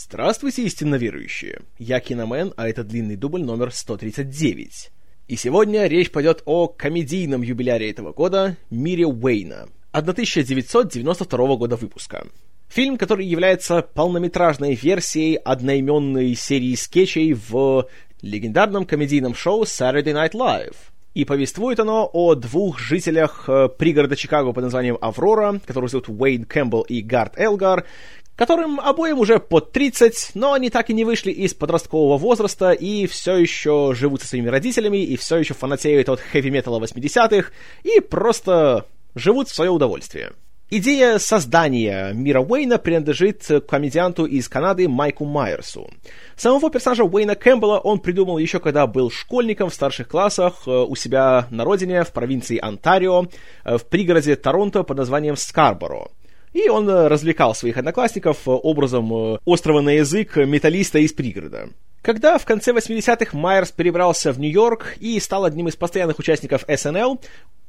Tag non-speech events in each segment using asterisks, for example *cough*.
Здравствуйте, истинно верующие! Я Киномен, а это длинный дубль номер 139. И сегодня речь пойдет о комедийном юбиляре этого года Мире Уэйна, 1992 года выпуска. Фильм, который является полнометражной версией одноименной серии скетчей в легендарном комедийном шоу Saturday Night Live. И повествует оно о двух жителях э, пригорода Чикаго под названием Аврора, которых зовут Уэйн Кэмпбелл и Гард Элгар, которым обоим уже под 30, но они так и не вышли из подросткового возраста и все еще живут со своими родителями, и все еще фанатеют от хэви-металла 80-х, и просто живут в свое удовольствие. Идея создания мира Уэйна принадлежит комедианту из Канады Майку Майерсу. Самого персонажа Уэйна Кэмпбелла он придумал еще когда был школьником в старших классах э, у себя на родине в провинции Онтарио, э, в пригороде Торонто под названием Скарборо. И он э, развлекал своих одноклассников образом острого на язык металлиста из пригорода. Когда в конце 80-х Майерс перебрался в Нью-Йорк и стал одним из постоянных участников SNL,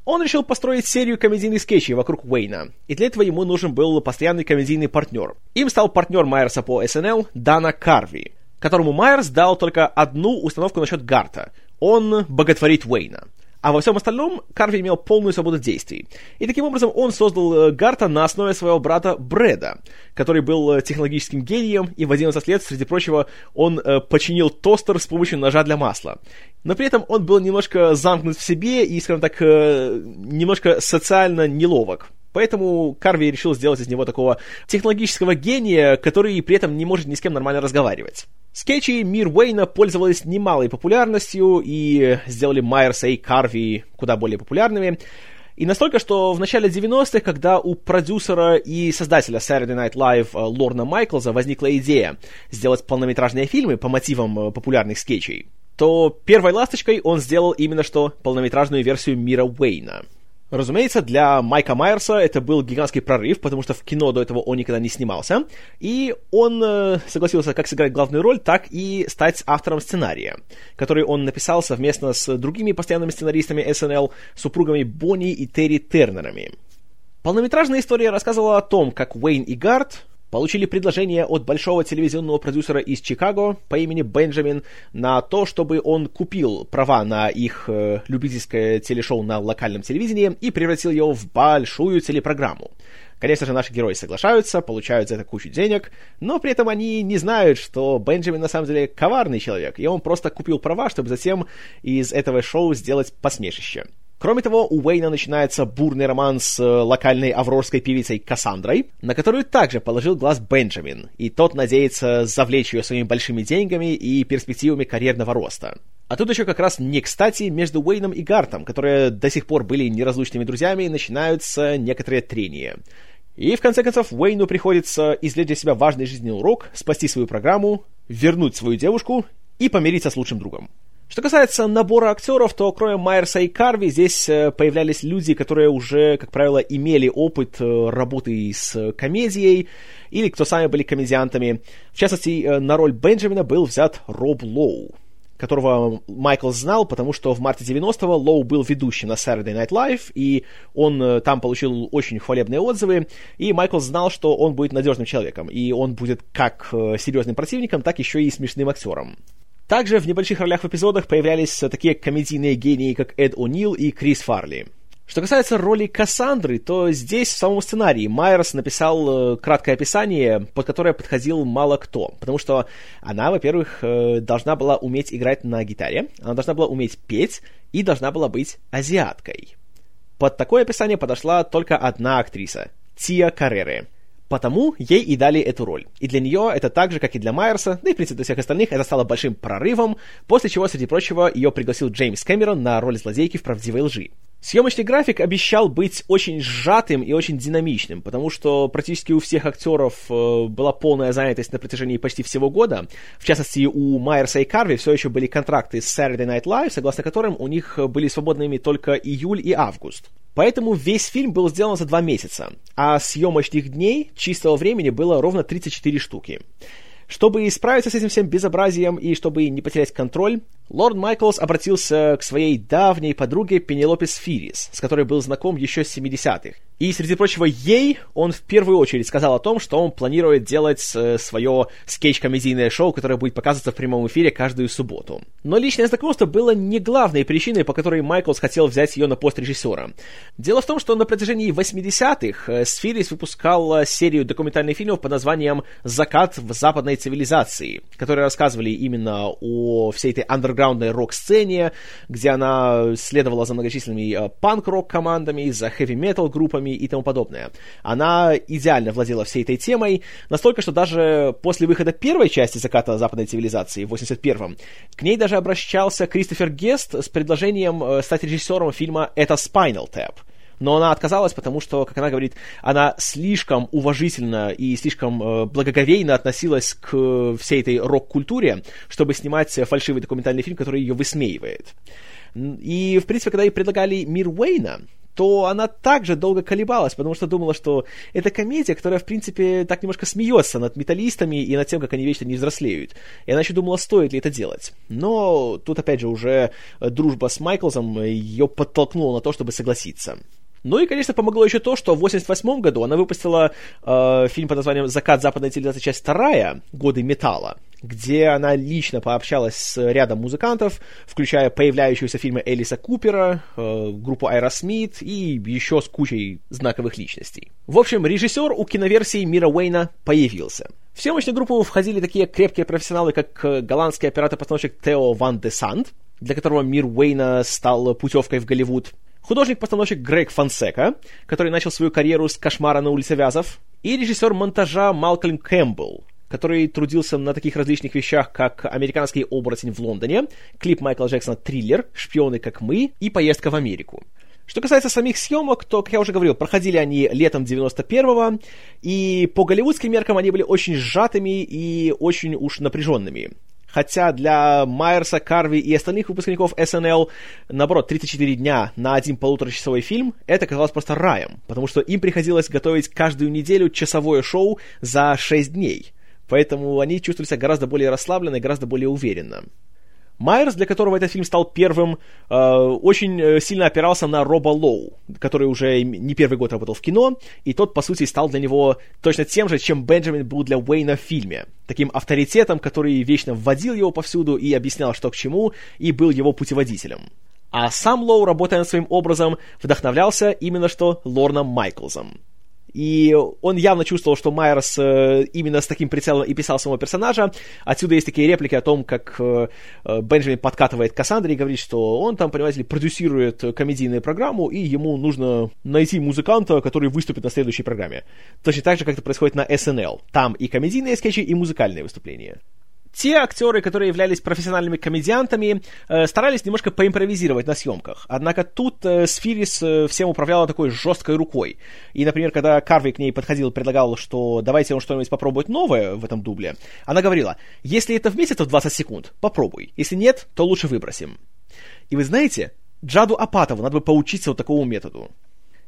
он решил построить серию комедийных скетчей вокруг Уэйна, и для этого ему нужен был постоянный комедийный партнер. Им стал партнер Майерса по SNL Дана Карви, которому Майерс дал только одну установку насчет Гарта. Он боготворит Уэйна. А во всем остальном Карви имел полную свободу действий. И таким образом он создал э, Гарта на основе своего брата Брэда, который был э, технологическим гением, и в 11 лет, среди прочего, он э, починил тостер с помощью ножа для масла. Но при этом он был немножко замкнут в себе и, скажем так, немножко социально неловок. Поэтому Карви решил сделать из него такого технологического гения, который при этом не может ни с кем нормально разговаривать. Скетчи Мир Уэйна пользовались немалой популярностью и сделали Майерса и Карви куда более популярными. И настолько, что в начале 90-х, когда у продюсера и создателя Saturday Night Live э, Лорна Майклза возникла идея сделать полнометражные фильмы по мотивам э, популярных скетчей, то первой ласточкой он сделал именно что полнометражную версию Мира Уэйна — Разумеется, для Майка Майерса это был гигантский прорыв, потому что в кино до этого он никогда не снимался, и он э, согласился как сыграть главную роль, так и стать автором сценария, который он написал совместно с другими постоянными сценаристами SNL, супругами Бонни и Терри Тернерами. Полнометражная история рассказывала о том, как Уэйн и Гард, получили предложение от большого телевизионного продюсера из Чикаго по имени Бенджамин на то, чтобы он купил права на их э, любительское телешоу на локальном телевидении и превратил его в большую телепрограмму. Конечно же, наши герои соглашаются, получают за это кучу денег, но при этом они не знают, что Бенджамин на самом деле коварный человек, и он просто купил права, чтобы затем из этого шоу сделать посмешище. Кроме того, у Уэйна начинается бурный роман с э, локальной аврорской певицей Кассандрой, на которую также положил глаз Бенджамин, и тот надеется завлечь ее своими большими деньгами и перспективами карьерного роста. А тут еще как раз не кстати между Уэйном и Гартом, которые до сих пор были неразлучными друзьями, начинаются некоторые трения. И в конце концов Уэйну приходится извлечь для себя важный жизненный урок, спасти свою программу, вернуть свою девушку и помириться с лучшим другом. Что касается набора актеров, то кроме Майерса и Карви здесь э, появлялись люди, которые уже, как правило, имели опыт э, работы с комедией, или кто сами были комедиантами. В частности, э, на роль Бенджамина был взят Роб Лоу, которого Майкл знал, потому что в марте 90-го Лоу был ведущим на Saturday Night Live, и он там получил очень хвалебные отзывы, и Майкл знал, что он будет надежным человеком, и он будет как серьезным противником, так еще и смешным актером. Также в небольших ролях в эпизодах появлялись такие комедийные гении, как Эд О'Нил и Крис Фарли. Что касается роли Кассандры, то здесь в самом сценарии Майерс написал э, краткое описание, под которое подходил мало кто, потому что она, во-первых, э, должна была уметь играть на гитаре, она должна была уметь петь и должна была быть азиаткой. Под такое описание подошла только одна актриса — Тия Каррере — Потому ей и дали эту роль. И для нее это так же, как и для Майерса, да и, в принципе, для всех остальных, это стало большим прорывом, после чего, среди прочего, ее пригласил Джеймс Кэмерон на роль злодейки в «Правдивой лжи». Съемочный график обещал быть очень сжатым и очень динамичным, потому что практически у всех актеров э, была полная занятость на протяжении почти всего года. В частности, у Майерса и Карви все еще были контракты с Saturday Night Live, согласно которым у них были свободными только июль и август. Поэтому весь фильм был сделан за два месяца, а съемочных дней чистого времени было ровно 34 штуки. Чтобы справиться с этим всем безобразием и чтобы не потерять контроль, лорд Майклс обратился к своей давней подруге Пенелопе Сфирис, с которой был знаком еще с 70-х. И, среди прочего, ей он в первую очередь сказал о том, что он планирует делать э, свое скетч-комедийное шоу, которое будет показываться в прямом эфире каждую субботу. Но личное знакомство было не главной причиной, по которой Майклс хотел взять ее на пост режиссера. Дело в том, что на протяжении 80-х э, Сфирис выпускал серию документальных фильмов под названием «Закат в западной цивилизации», которые рассказывали именно о всей этой андерграундной рок-сцене, где она следовала за многочисленными э, панк-рок командами, за хэви-метал группами, и тому подобное. Она идеально владела всей этой темой, настолько, что даже после выхода первой части «Заката западной цивилизации» в 81-м, к ней даже обращался Кристофер Гест с предложением э, стать режиссером фильма «Это Spinal Tap», но она отказалась, потому что, как она говорит, она слишком уважительно и слишком э, благоговейно относилась к всей этой рок-культуре, чтобы снимать фальшивый документальный фильм, который ее высмеивает. И, в принципе, когда ей предлагали «Мир Уэйна», то она также долго колебалась, потому что думала, что это комедия, которая, в принципе, так немножко смеется над металлистами и над тем, как они вечно не взрослеют. И она еще думала, стоит ли это делать. Но тут, опять же, уже дружба с Майклзом ее подтолкнула на то, чтобы согласиться. Ну и, конечно, помогло еще то, что в 1988 году она выпустила э, фильм под названием «Закат западной цивилизации. Часть вторая. Годы металла», где она лично пообщалась с рядом музыкантов, включая появляющуюся в фильме Элиса Купера, э, группу Аэросмит и еще с кучей знаковых личностей. В общем, режиссер у киноверсии Мира Уэйна появился. В съемочную группу входили такие крепкие профессионалы, как э, голландский оператор-постановщик Тео Ван де Санд, для которого мир Уэйна стал путевкой в Голливуд, художник-постановщик Грег Фонсека, который начал свою карьеру с «Кошмара на улице Вязов», и режиссер монтажа Малкольм Кэмпбелл, который трудился на таких различных вещах, как «Американский оборотень в Лондоне», клип Майкла Джексона «Триллер», «Шпионы, как мы» и «Поездка в Америку». Что касается самих съемок, то, как я уже говорил, проходили они летом 91-го, и по голливудским меркам они были очень сжатыми и очень уж напряженными. Хотя для Майерса, Карви и остальных выпускников SNL, наоборот, 34 дня на один полуторачасовой фильм, это казалось просто раем, потому что им приходилось готовить каждую неделю часовое шоу за 6 дней. Поэтому они чувствовали себя гораздо более расслабленно и гораздо более уверенно. Майерс, для которого этот фильм стал первым, э, очень э, сильно опирался на Роба Лоу, который уже не первый год работал в кино, и тот, по сути, стал для него точно тем же, чем Бенджамин был для Уэйна в фильме. Таким авторитетом, который вечно вводил его повсюду и объяснял, что к чему, и был его путеводителем. А сам Лоу, работая над своим образом, вдохновлялся именно что Лорном Майклзом. И он явно чувствовал, что Майерс э, именно с таким прицелом и писал самого персонажа. Отсюда есть такие реплики о том, как э, э Бенджамин подкатывает Кассандре и говорит, что он там, понимаете ли, продюсирует комедийную программу, и ему нужно найти музыканта, который выступит на следующей программе. Точно так же, как это происходит на SNL. Там и комедийные скетчи, и музыкальные выступления те актеры, которые являлись профессиональными комедиантами, э, старались немножко поимпровизировать на съемках. Однако тут э, Сфирис э, всем управляла такой жесткой рукой. И, например, когда Карви к ней подходил и предлагал, что давайте он что-нибудь попробовать новое в этом дубле, она говорила, если это вместится в 20 секунд, попробуй. Если нет, то лучше выбросим. И вы знаете, Джаду Апатову надо бы поучиться вот такому методу.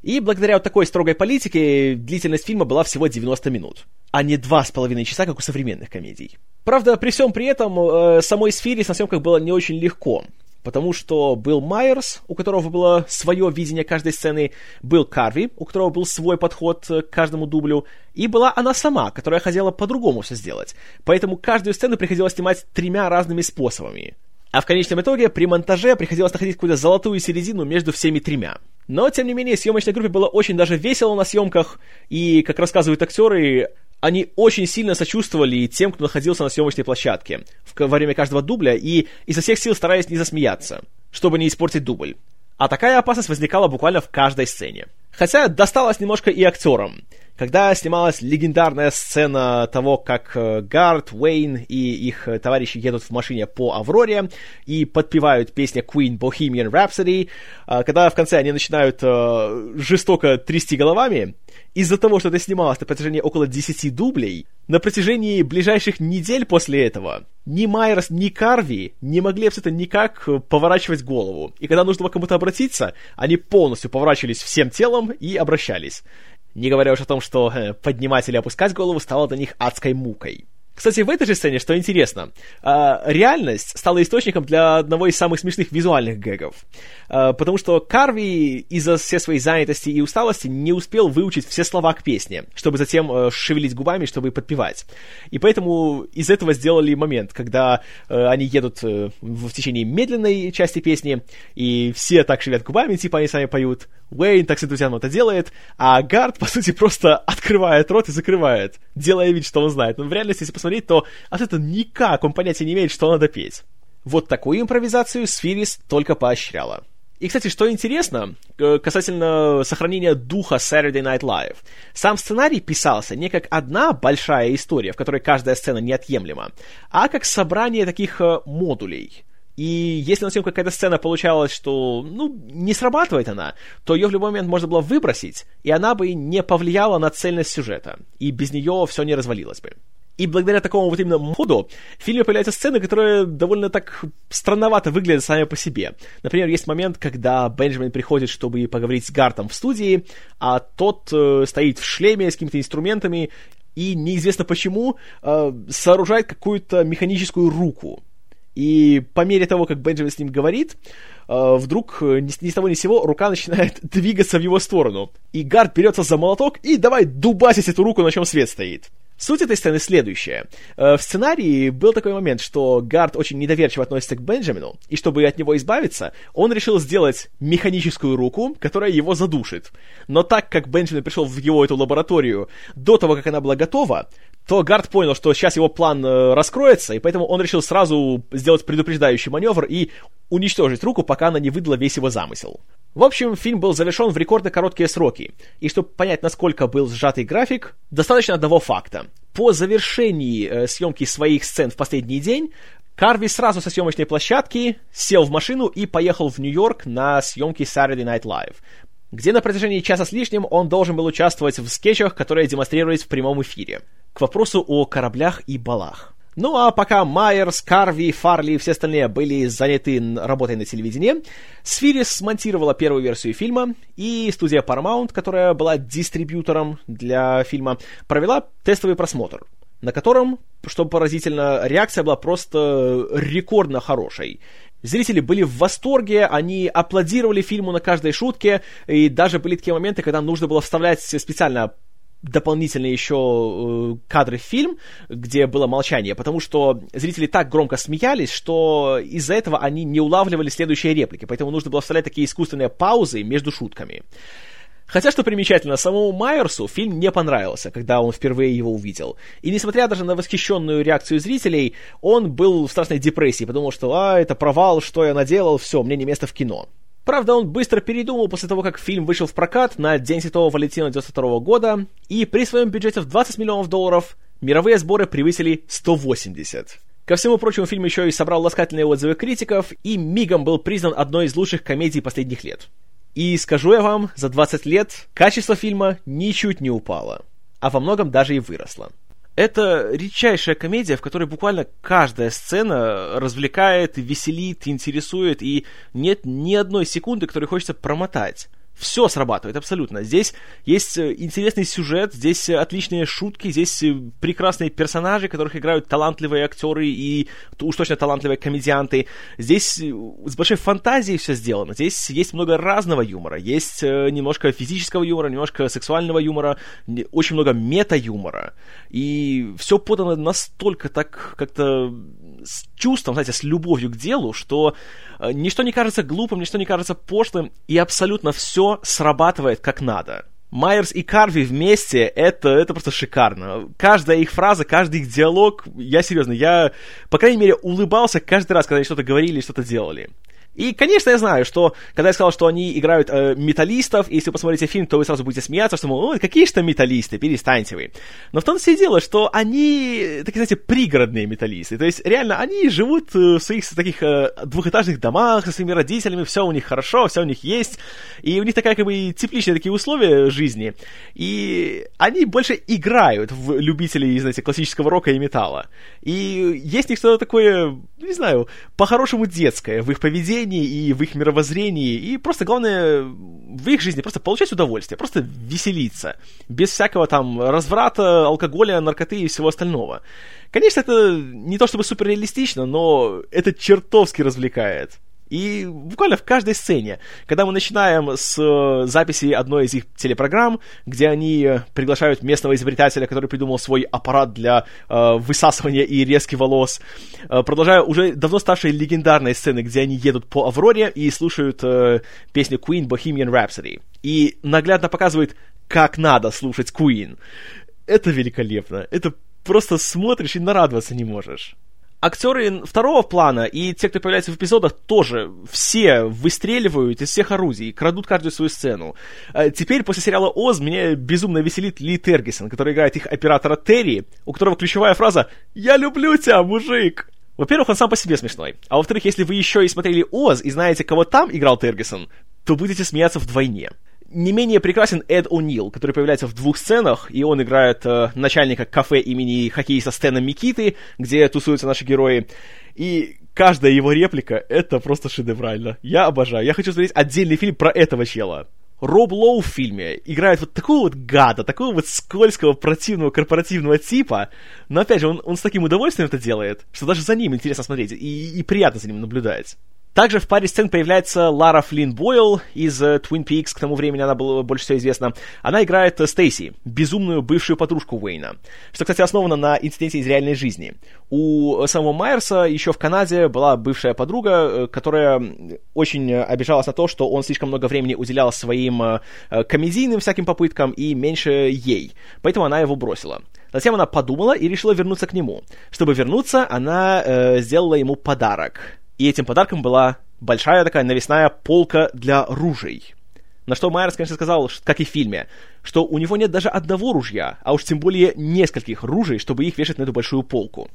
И благодаря вот такой строгой политике длительность фильма была всего 90 минут, а не два с половиной часа, как у современных комедий. Правда, при всем при этом э, самой сфере на съемках было не очень легко, потому что был Майерс, у которого было свое видение каждой сцены, был Карви, у которого был свой подход к каждому дублю, и была она сама, которая хотела по-другому все сделать. Поэтому каждую сцену приходилось снимать тремя разными способами. А в конечном итоге при монтаже приходилось находить какую-то золотую середину между всеми тремя. Но, тем не менее, съемочной группе было очень даже весело на съемках, и, как рассказывают актеры, они очень сильно сочувствовали тем, кто находился на съемочной площадке во время каждого дубля, и изо всех сил стараясь не засмеяться, чтобы не испортить дубль. А такая опасность возникала буквально в каждой сцене. Хотя досталось немножко и актерам. Когда снималась легендарная сцена того, как э, Гард, Уэйн и их э, товарищи едут в машине по Авроре и подпевают песню Queen Bohemian Rhapsody, э, когда в конце они начинают жестоко трясти головами, из-за того, что это снималось на протяжении около 10 дублей, на протяжении ближайших недель после этого ни Майерс, ни Карви не могли абсолютно никак поворачивать голову. И когда нужно было кому-то обратиться, они полностью поворачивались всем телом и обращались. Не говоря уж о том, что э, поднимать или опускать голову стало для них адской мукой. Кстати, в этой же сцене, что интересно, а, реальность стала источником для одного из самых смешных визуальных гэгов. А, потому что Карви из-за всей своей занятости и усталости не успел выучить все слова к песне, чтобы затем э, шевелить губами, чтобы подпевать. И поэтому из этого сделали момент, когда э, они едут э, в течение медленной части песни, и все так шевелят губами, типа они сами поют. Уэйн так с энтузиазмом это делает, а Гард, *laughs* по сути, просто открывает рот и закрывает, делая вид, что он знает. Но в реальности, если посмотреть, то от этого никак он понятия не имеет, что надо петь. Вот такую импровизацию Сфирис только поощряла. И, кстати, что интересно, э, касательно сохранения духа Saturday Night Live. Сам сценарий писался не как одна большая история, в которой каждая сцена неотъемлема, а как собрание таких э, модулей. И если на съемках какая-то сцена получалась, что, ну, не срабатывает она, то ее в любой момент можно было выбросить, и она бы не повлияла на цельность сюжета, и без нее все не развалилось бы. И благодаря такому вот именно моду в фильме появляются сцены, которые довольно так странновато выглядят сами по себе. Например, есть момент, когда Бенджамин приходит, чтобы поговорить с Гартом в студии, а тот э, стоит в шлеме с какими-то инструментами и неизвестно почему э, сооружает какую-то механическую руку. И по мере того, как Бенджамин с ним говорит, э, вдруг э, ни, ни с того ни с сего рука начинает *laughs* двигаться в его сторону. И Гард берется за молоток и давай дубасить эту руку, на чем свет стоит. Суть этой сцены следующая. Э, в сценарии был такой момент, что Гард очень недоверчиво относится к Бенджамину, и чтобы от него избавиться, он решил сделать механическую руку, которая его задушит. Но так как Бенджамин пришел в его эту лабораторию до того, как она была готова, то Гард понял, что сейчас его план э, раскроется, и поэтому он решил сразу сделать предупреждающий маневр и уничтожить руку, пока она не выдала весь его замысел. В общем, фильм был завершен в рекордно короткие сроки, и чтобы понять, насколько был сжатый график, достаточно одного факта. По завершении э, съемки своих сцен в последний день, Карви сразу со съемочной площадки сел в машину и поехал в Нью-Йорк на съемки Saturday Night Live, где на протяжении часа с лишним он должен был участвовать в скетчах, которые демонстрировались в прямом эфире. К вопросу о кораблях и балах. Ну а пока Майерс, Карви, Фарли и все остальные были заняты работой на телевидении, Сфирис смонтировала первую версию фильма, и студия Paramount, которая была дистрибьютором для фильма, провела тестовый просмотр, на котором, что поразительно, реакция была просто рекордно хорошей. Зрители были в восторге, они аплодировали фильму на каждой шутке, и даже были такие моменты, когда нужно было вставлять специально дополнительные еще э, кадры в фильм, где было молчание, потому что зрители так громко смеялись, что из-за этого они не улавливали следующие реплики, поэтому нужно было вставлять такие искусственные паузы между шутками. Хотя, что примечательно, самому Майерсу фильм не понравился, когда он впервые его увидел. И несмотря даже на восхищенную реакцию зрителей, он был в страшной депрессии, подумал, что «а, это провал, что я наделал, все, мне не место в кино». Правда, он быстро передумал после того, как фильм вышел в прокат на День Святого Валентина 92 года, и при своем бюджете в 20 миллионов долларов мировые сборы превысили 180. Ко всему прочему, фильм еще и собрал ласкательные отзывы критиков, и мигом был признан одной из лучших комедий последних лет. И скажу я вам, за 20 лет качество фильма ничуть не упало, а во многом даже и выросло. Это редчайшая комедия, в которой буквально каждая сцена развлекает, веселит, интересует, и нет ни одной секунды, которой хочется промотать все срабатывает абсолютно. Здесь есть э, интересный сюжет, здесь э, отличные шутки, здесь э, прекрасные персонажи, которых играют талантливые актеры и уж точно талантливые комедианты. Здесь с большой фантазией все сделано. Здесь есть много разного юмора. Есть немножко физического юмора, немножко сексуального юмора, очень много мета-юмора. И все подано настолько так как-то с чувством, знаете, с любовью к делу, что Э, ничто не кажется глупым, ничто не кажется пошлым, и абсолютно все срабатывает как надо. Майерс и Карви вместе, это, это просто шикарно. Каждая их фраза, каждый их диалог, я серьезно, я, по крайней мере, улыбался каждый раз, когда они что-то говорили и что-то делали. И, конечно, я знаю, что когда я сказал, что они играют э, металлистов, если вы посмотрите фильм, то вы сразу будете смеяться, что, мол, какие же там металлисты, перестаньте вы. Но в том все дело, что они, такие, знаете, пригородные металлисты. То есть, реально, они живут э, в своих таких э, двухэтажных домах со своими родителями, все у них хорошо, все у них есть, и у них такая, как бы, тепличные такие условия жизни. И они больше играют в любителей, знаете, классического рока и металла. И есть у них что-то такое, не знаю, по-хорошему детское в их поведении, поведении, и в их мировоззрении, и просто главное в их жизни просто получать удовольствие, просто веселиться, без всякого там разврата, алкоголя, наркоты и всего остального. Конечно, это не то чтобы суперреалистично, но это чертовски развлекает. И буквально в каждой сцене, когда мы начинаем с э, записи одной из их телепрограмм, где они приглашают местного изобретателя, который придумал свой аппарат для э, высасывания и резки волос, э, продолжая уже давно ставшие легендарные сцены, где они едут по Авроре и слушают э, песню Queen Bohemian Rhapsody. И наглядно показывает, как надо слушать Queen. Это великолепно. Это просто смотришь и нарадоваться не можешь актеры второго плана и те, кто появляется в эпизодах, тоже все выстреливают из всех орудий, крадут каждую свою сцену. А теперь, после сериала «Оз», меня безумно веселит Ли Тергисон, который играет их оператора Терри, у которого ключевая фраза «Я люблю тебя, мужик!» Во-первых, он сам по себе смешной. А во-вторых, если вы еще и смотрели «Оз» и знаете, кого там играл Тергисон, то будете смеяться вдвойне не менее прекрасен Эд О'Нил, который появляется в двух сценах, и он играет э, начальника кафе имени хоккеиста Стэна Микиты, где тусуются наши герои. И каждая его реплика — это просто шедеврально. Я обожаю. Я хочу смотреть отдельный фильм про этого чела. Роб Лоу в фильме играет вот такого вот гада, такого вот скользкого, противного, корпоративного типа, но опять же, он, он с таким удовольствием это делает, что даже за ним интересно смотреть и, и приятно за ним наблюдать. Также в паре сцен появляется Лара Флинн Бойл из uh, Twin Peaks, к тому времени она была больше всего известна. Она играет uh, Стейси, безумную бывшую подружку Уэйна, что, кстати, основано на инциденте из реальной жизни. У самого Майерса еще в Канаде была бывшая подруга, э, которая очень обижалась на то, что он слишком много времени уделял своим комедийным всяким попыткам и меньше ей, поэтому она его бросила. Затем она подумала и решила вернуться к нему. Чтобы вернуться, она э, сделала ему подарок и этим подарком была большая такая навесная полка для ружей. На что Майерс, конечно, сказал, как и в фильме, что у него нет даже одного ружья, а уж тем более нескольких ружей, чтобы их вешать на эту большую полку.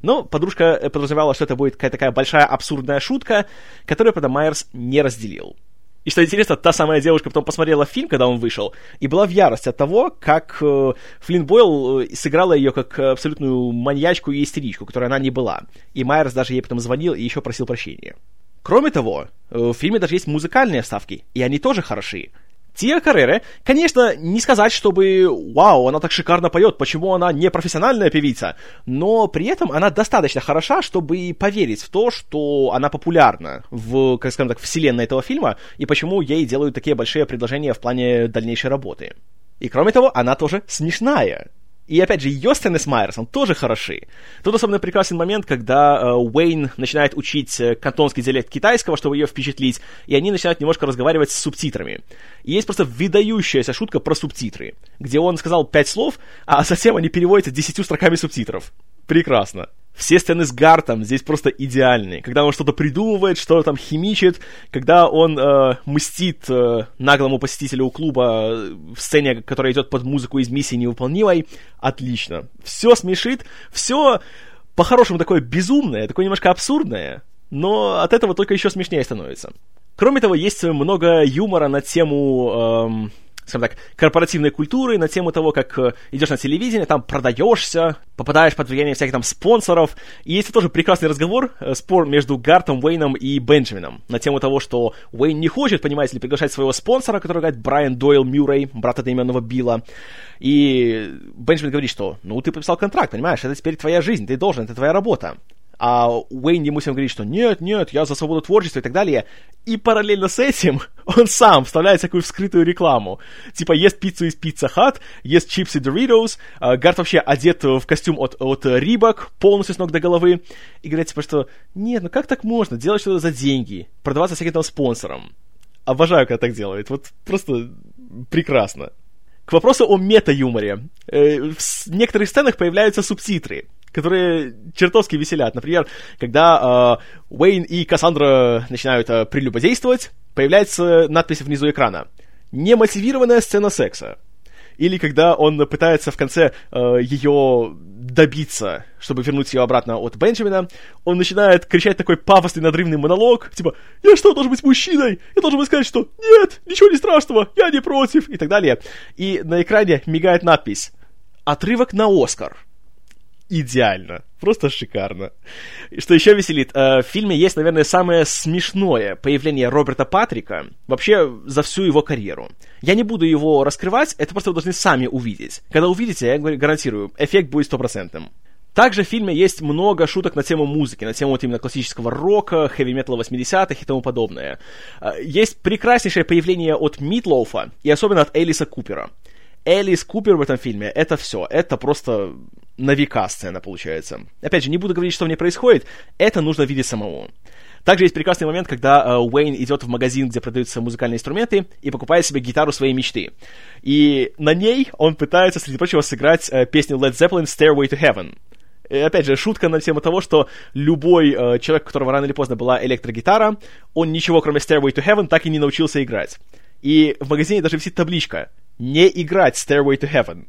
Но подружка э, подразумевала, что это будет какая-то такая большая абсурдная шутка, которую, правда, Майерс не разделил. И что интересно, та самая девушка потом посмотрела фильм, когда он вышел, и была в ярости от того, как э, Флинн Бойл э, сыграла ее как абсолютную маньячку и истеричку, которой она не была. И Майерс даже ей потом звонил и еще просил прощения. Кроме того, э, в фильме даже есть музыкальные вставки, и они тоже хороши. Тия Каррере, конечно, не сказать, чтобы «Вау, она так шикарно поет, почему она не профессиональная певица?» Но при этом она достаточно хороша, чтобы поверить в то, что она популярна в, как скажем так, вселенной этого фильма, и почему ей делают такие большие предложения в плане дальнейшей работы. И кроме того, она тоже смешная. И опять же, ее сцены с Майерсом тоже хороши. Тут особенно прекрасен момент, когда э, Уэйн начинает учить э, кантонский диалект китайского, чтобы ее впечатлить, и они начинают немножко разговаривать с субтитрами. И есть просто выдающаяся шутка про субтитры, где он сказал пять слов, а затем они переводятся десятью строками субтитров. Прекрасно. Все сцены с Гартом здесь просто идеальные. Когда он что-то придумывает, что-то там химичит, когда он э, мстит э, наглому посетителю клуба э, в сцене, которая идет под музыку из миссии невыполнимой, отлично. Все смешит, все по-хорошему такое безумное, такое немножко абсурдное, но от этого только еще смешнее становится. Кроме того, есть много юмора на тему эм, скажем так, корпоративной культуры, на тему того, как э, идешь на телевидение, там продаешься, попадаешь под влияние всяких там спонсоров. И есть тоже прекрасный разговор, э, спор между Гартом, Уэйном и Бенджамином на тему того, что Уэйн не хочет, понимаете ли, приглашать своего спонсора, который говорит Брайан Дойл Мюррей, брат одноименного Билла. И Бенджамин говорит, что ну ты подписал контракт, понимаешь, это теперь твоя жизнь, ты должен, это твоя работа а Уэйн ему всем говорит, что нет, нет, я за свободу творчества и так далее. И параллельно с этим *laughs* он сам вставляет всякую вскрытую рекламу. Типа ест пиццу из Pizza Hut, ест чипсы Doritos, э, Гарт вообще одет в костюм от, от Рибок, полностью с ног до головы. И говорит, типа, что нет, ну как так можно? Делать что-то за деньги, продаваться всяким там спонсором. Обожаю, когда так делают. Вот просто прекрасно. К вопросу о мета-юморе. Э, в некоторых сценах появляются субтитры которые чертовски веселят. Например, когда э, Уэйн и Кассандра начинают э, прелюбодействовать, появляется надпись внизу экрана. Немотивированная сцена секса. Или когда он пытается в конце э, ее добиться, чтобы вернуть ее обратно от Бенджамина, он начинает кричать такой пафосный надрывный монолог, типа «Я что, должен быть мужчиной? Я должен быть сказать, что нет, ничего не страшного, я не против» и так далее. И на экране мигает надпись «Отрывок на Оскар». Идеально. Просто шикарно. Что еще веселит, э, в фильме есть, наверное, самое смешное появление Роберта Патрика вообще за всю его карьеру. Я не буду его раскрывать, это просто вы должны сами увидеть. Когда увидите, я гарантирую, эффект будет стопроцентным. Также в фильме есть много шуток на тему музыки, на тему вот именно классического рока, хэви-металла 80-х и тому подобное. Э, есть прекраснейшее появление от Митлоуфа и особенно от Элиса Купера. Элис Купер в этом фильме — это все. Это просто на века сцена получается. Опять же, не буду говорить, что в ней происходит, это нужно видеть самому. Также есть прекрасный момент, когда э, Уэйн идет в магазин, где продаются музыкальные инструменты, и покупает себе гитару своей мечты. И на ней он пытается, среди прочего, сыграть э, песню Led Zeppelin «Stairway to Heaven». И, опять же, шутка на тему того, что любой э, человек, у которого рано или поздно была электрогитара, он ничего, кроме Stairway to Heaven, так и не научился играть. И в магазине даже висит табличка «Не играть Stairway to Heaven».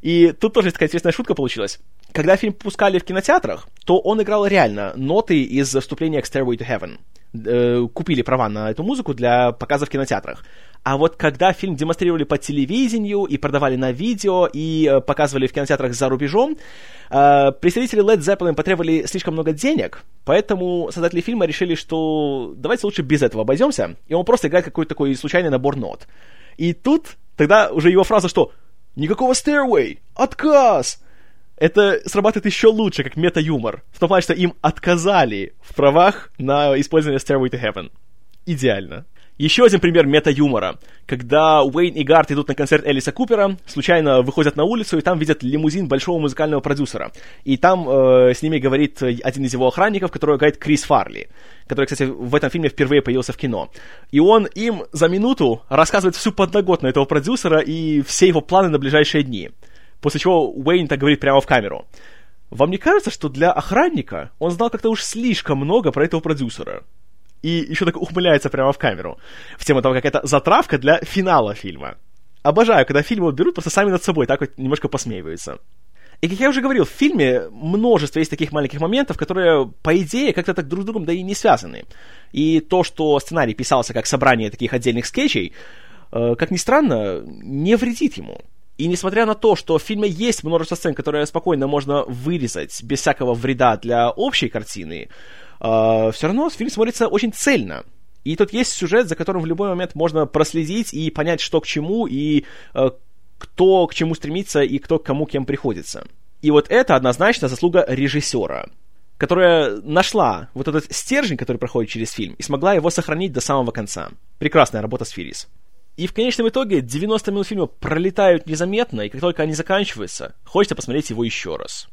И тут тоже такая интересная шутка получилась. Когда фильм пускали в кинотеатрах, то он играл реально ноты из вступления к Stairway to Heaven. Э, купили права на эту музыку для показа в кинотеатрах. А вот когда фильм демонстрировали по телевидению и продавали на видео и э, показывали в кинотеатрах за рубежом, э, представители Led Zeppelin потребовали слишком много денег, поэтому создатели фильма решили, что давайте лучше без этого обойдемся, и он просто играет какой-то такой случайный набор нот. И тут тогда уже его фраза, что Никакого stairway! Отказ! Это срабатывает еще лучше, как мета-юмор. В том плане, что им отказали в правах на использование Stairway to Heaven. Идеально. Еще один пример мета-юмора. Когда Уэйн и Гарт идут на концерт Элиса Купера, случайно выходят на улицу, и там видят лимузин большого музыкального продюсера. И там э, с ними говорит один из его охранников, который говорит Крис Фарли, который, кстати, в этом фильме впервые появился в кино. И он им за минуту рассказывает всю подноготную этого продюсера и все его планы на ближайшие дни. После чего Уэйн так говорит прямо в камеру. Вам не кажется, что для охранника он знал как-то уж слишком много про этого продюсера? И еще так ухмыляется прямо в камеру. В тему того, как это затравка для финала фильма. Обожаю, когда фильмы вот берут просто сами над собой, так вот немножко посмеиваются. И, как я уже говорил, в фильме множество есть таких маленьких моментов, которые, по идее, как-то так друг с другом да и не связаны. И то, что сценарий писался как собрание таких отдельных скетчей, э, как ни странно, не вредит ему. И несмотря на то, что в фильме есть множество сцен, которые спокойно можно вырезать без всякого вреда для общей картины, э, все равно фильм смотрится очень цельно. И тут есть сюжет, за которым в любой момент можно проследить и понять, что к чему, и э, кто к чему стремится, и кто к кому кем приходится. И вот это однозначно заслуга режиссера, которая нашла вот этот стержень, который проходит через фильм, и смогла его сохранить до самого конца. Прекрасная работа с Фирис. И в конечном итоге 90 минут фильма пролетают незаметно, и как только они заканчиваются, хочется посмотреть его еще раз.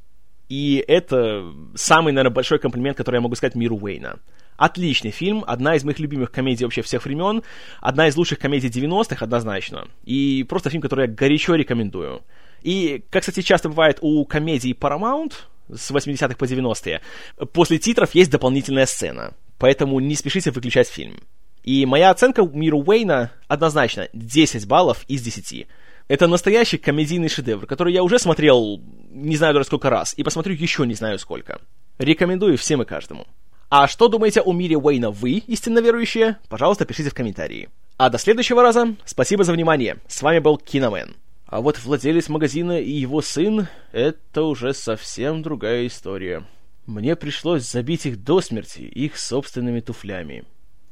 И это самый, наверное, большой комплимент, который я могу сказать миру Уэйна. Отличный фильм, одна из моих любимых комедий вообще всех времен, одна из лучших комедий 90-х однозначно. И просто фильм, который я горячо рекомендую. И, как, кстати, часто бывает у комедий Paramount с 80-х по 90-е, после титров есть дополнительная сцена. Поэтому не спешите выключать фильм. И моя оценка миру Уэйна однозначно 10 баллов из 10. Это настоящий комедийный шедевр, который я уже смотрел не знаю даже сколько раз, и посмотрю еще не знаю сколько. Рекомендую всем и каждому. А что думаете о мире Уэйна вы, истинно верующие? Пожалуйста, пишите в комментарии. А до следующего раза, спасибо за внимание. С вами был Киномен. А вот владелец магазина и его сын — это уже совсем другая история. Мне пришлось забить их до смерти их собственными туфлями.